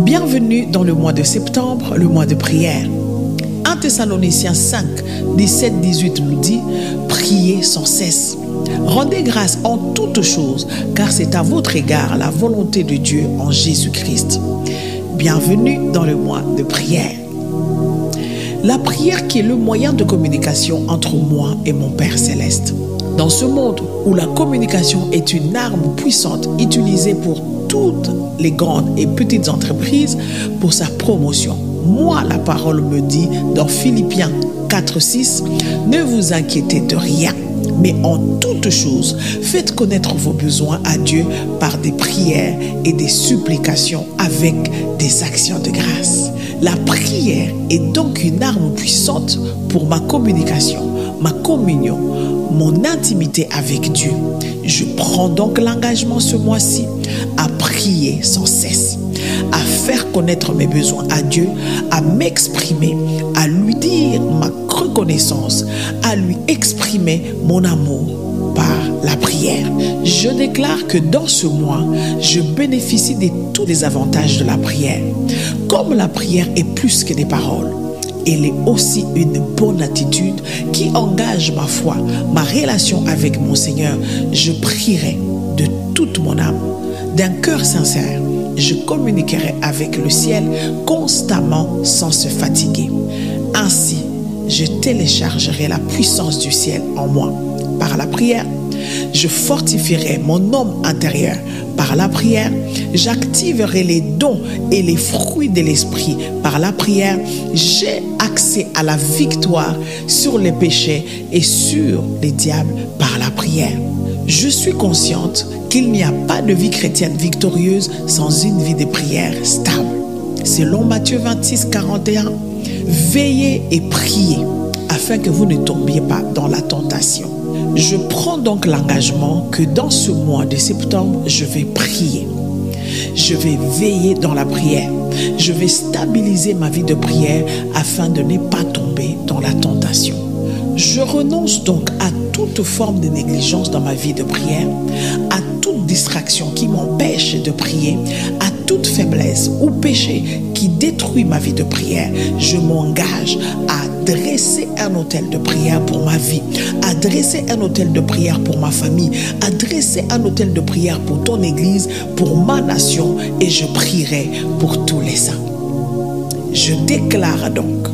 Bienvenue dans le mois de septembre, le mois de prière. 1 Thessaloniciens 5, 17, 18 nous dit, priez sans cesse. Rendez grâce en toutes choses, car c'est à votre égard la volonté de Dieu en Jésus-Christ. Bienvenue dans le mois de prière. La prière qui est le moyen de communication entre moi et mon Père céleste. Dans ce monde où la communication est une arme puissante utilisée pour toutes les grandes et petites entreprises pour sa promotion, moi la parole me dit dans Philippiens 4.6, ne vous inquiétez de rien mais en toutes choses, faites connaître vos besoins à Dieu par des prières et des supplications avec des actions de grâce. La prière est donc une arme puissante pour ma communication, ma communion, mon intimité avec Dieu. Je prends donc l'engagement ce mois-ci à prier sans cesse, à faire connaître mes besoins à Dieu, à m'exprimer, à lui dire ma reconnaissance, à lui exprimer mon amour par la prière. Je déclare que dans ce mois, je bénéficie de tous les avantages de la prière. Comme la prière est plus que des paroles, elle est aussi une bonne attitude qui engage ma foi, ma relation avec mon Seigneur. Je prierai de toute mon âme, d'un cœur sincère. Je communiquerai avec le ciel constamment sans se fatiguer. Ainsi, je téléchargerai la puissance du ciel en moi par la prière. Je fortifierai mon homme intérieur par la prière. J'activerai les dons et les fruits de l'esprit par la prière. J'ai accès à la victoire sur les péchés et sur les diables par la prière. Je suis consciente qu'il n'y a pas de vie chrétienne victorieuse sans une vie de prière stable. Selon Matthieu 26, 41, veillez et priez afin que vous ne tombiez pas dans la tentation. Je prends donc l'engagement que dans ce mois de septembre, je vais prier. Je vais veiller dans la prière. Je vais stabiliser ma vie de prière afin de ne pas tomber dans la tentation. Je renonce donc à toute forme de négligence dans ma vie de prière, toute distraction qui m'empêche de prier, à toute faiblesse ou péché qui détruit ma vie de prière. Je m'engage à dresser un hôtel de prière pour ma vie, à dresser un hôtel de prière pour ma famille, à dresser un hôtel de prière pour ton église, pour ma nation et je prierai pour tous les saints. Je déclare donc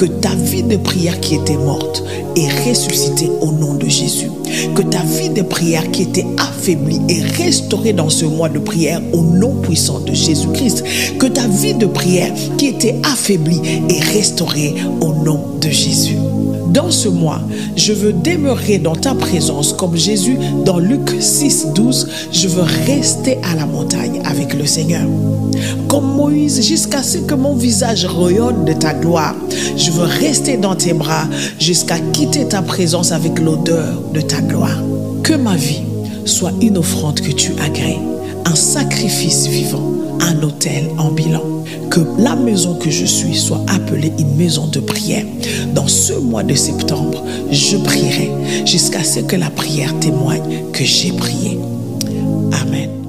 que ta vie de prière qui était morte est ressuscitée au nom de Jésus. Que ta vie de prière qui était affaiblie est restaurée dans ce mois de prière au nom puissant de Jésus-Christ. Que ta vie de prière qui était affaiblie est restaurée au nom de Jésus. Dans ce mois, je veux demeurer dans ta présence comme Jésus dans Luc 6, 12. Je veux rester à la montagne avec le Seigneur. Comme Moïse, jusqu'à ce que mon visage rayonne de ta gloire. Je veux rester dans tes bras jusqu'à quitter ta présence avec l'odeur de ta gloire. Que ma vie soit une offrande que tu agrées, un sacrifice vivant, un hôtel en bilan. Que la maison que je suis soit appelée une maison de prière. Dans ce mois de septembre, je prierai jusqu'à ce que la prière témoigne que j'ai prié. Amen.